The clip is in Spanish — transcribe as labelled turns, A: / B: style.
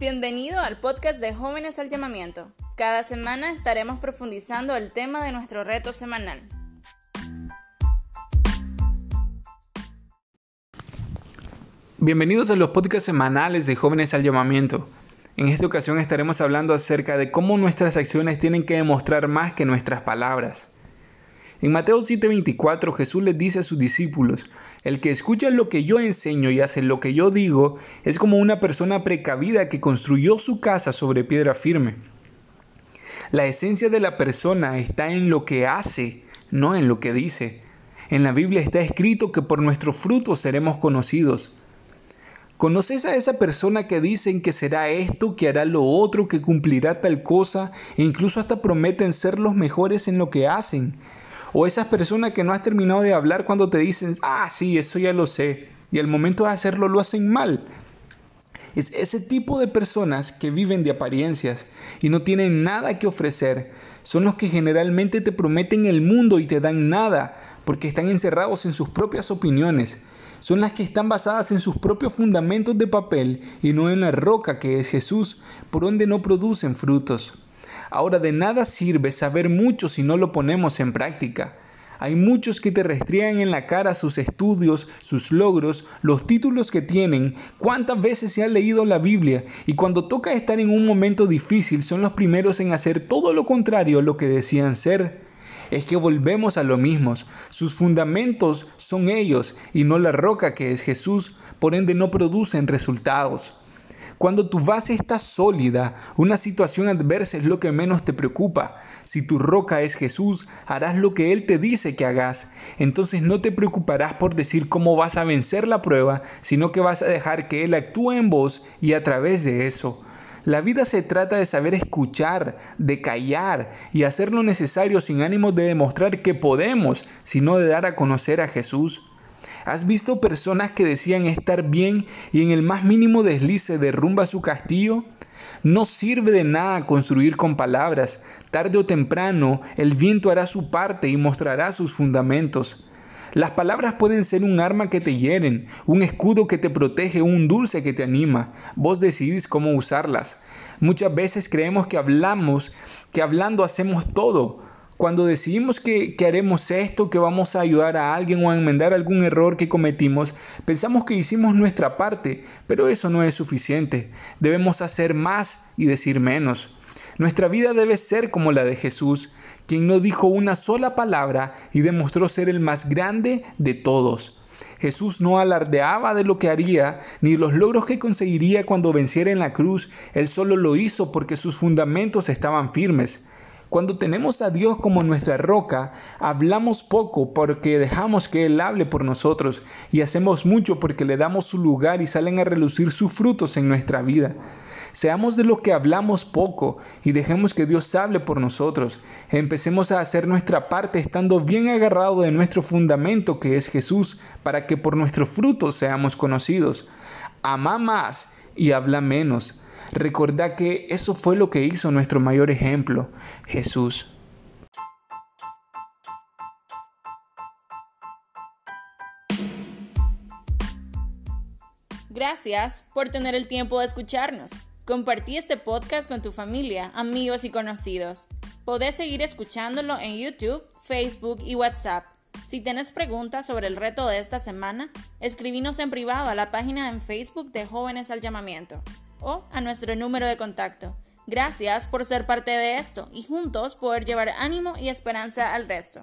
A: Bienvenido al podcast de Jóvenes al Llamamiento. Cada semana estaremos profundizando el tema de nuestro reto semanal.
B: Bienvenidos a los podcasts semanales de Jóvenes al Llamamiento. En esta ocasión estaremos hablando acerca de cómo nuestras acciones tienen que demostrar más que nuestras palabras. En Mateo 7:24 Jesús les dice a sus discípulos, el que escucha lo que yo enseño y hace lo que yo digo es como una persona precavida que construyó su casa sobre piedra firme. La esencia de la persona está en lo que hace, no en lo que dice. En la Biblia está escrito que por nuestros frutos seremos conocidos. ¿Conoces a esa persona que dicen que será esto, que hará lo otro, que cumplirá tal cosa, e incluso hasta prometen ser los mejores en lo que hacen? O esas personas que no has terminado de hablar cuando te dicen, ah, sí, eso ya lo sé, y al momento de hacerlo lo hacen mal. Es ese tipo de personas que viven de apariencias y no tienen nada que ofrecer, son los que generalmente te prometen el mundo y te dan nada, porque están encerrados en sus propias opiniones. Son las que están basadas en sus propios fundamentos de papel y no en la roca que es Jesús, por donde no producen frutos. Ahora de nada sirve saber mucho si no lo ponemos en práctica. Hay muchos que te restriegan en la cara sus estudios, sus logros, los títulos que tienen, cuántas veces se ha leído la Biblia y cuando toca estar en un momento difícil son los primeros en hacer todo lo contrario a lo que decían ser. Es que volvemos a lo mismo. Sus fundamentos son ellos y no la roca que es Jesús, por ende no producen resultados. Cuando tu base está sólida, una situación adversa es lo que menos te preocupa. Si tu roca es Jesús, harás lo que Él te dice que hagas. Entonces no te preocuparás por decir cómo vas a vencer la prueba, sino que vas a dejar que Él actúe en vos y a través de eso. La vida se trata de saber escuchar, de callar y hacer lo necesario sin ánimo de demostrar que podemos, sino de dar a conocer a Jesús. ¿Has visto personas que decían estar bien y en el más mínimo desliz se derrumba su castillo? No sirve de nada construir con palabras. Tarde o temprano el viento hará su parte y mostrará sus fundamentos. Las palabras pueden ser un arma que te hieren, un escudo que te protege, un dulce que te anima. Vos decidís cómo usarlas. Muchas veces creemos que hablamos, que hablando hacemos todo, cuando decidimos que, haremos esto, que vamos a ayudar a alguien o a enmendar algún error que cometimos, pensamos que hicimos nuestra parte, pero eso no es suficiente. Debemos hacer más y decir menos. Nuestra vida debe ser como la de Jesús, quien no dijo una sola palabra y demostró ser el más grande de todos. Jesús no alardeaba de lo que haría, ni los logros que conseguiría cuando venciera en la cruz. Él solo lo hizo porque sus fundamentos estaban firmes. Cuando tenemos a Dios como nuestra roca, hablamos poco porque dejamos que Él hable por nosotros y hacemos mucho porque le damos su lugar y salen a relucir sus frutos en nuestra vida. Seamos de lo que hablamos poco y dejemos que Dios hable por nosotros. Empecemos a hacer nuestra parte estando bien agarrado de nuestro fundamento que es Jesús, para que por nuestros frutos seamos conocidos. Ama más y habla menos. Recordá que eso fue lo que hizo nuestro mayor ejemplo, Jesús.
A: Gracias por tener el tiempo de escucharnos. Compartí este podcast con tu familia, amigos y conocidos. Podés seguir escuchándolo en YouTube, Facebook y WhatsApp. Si tienes preguntas sobre el reto de esta semana, escribinos en privado a la página en Facebook de Jóvenes al Llamamiento o a nuestro número de contacto. Gracias por ser parte de esto y juntos poder llevar ánimo y esperanza al resto.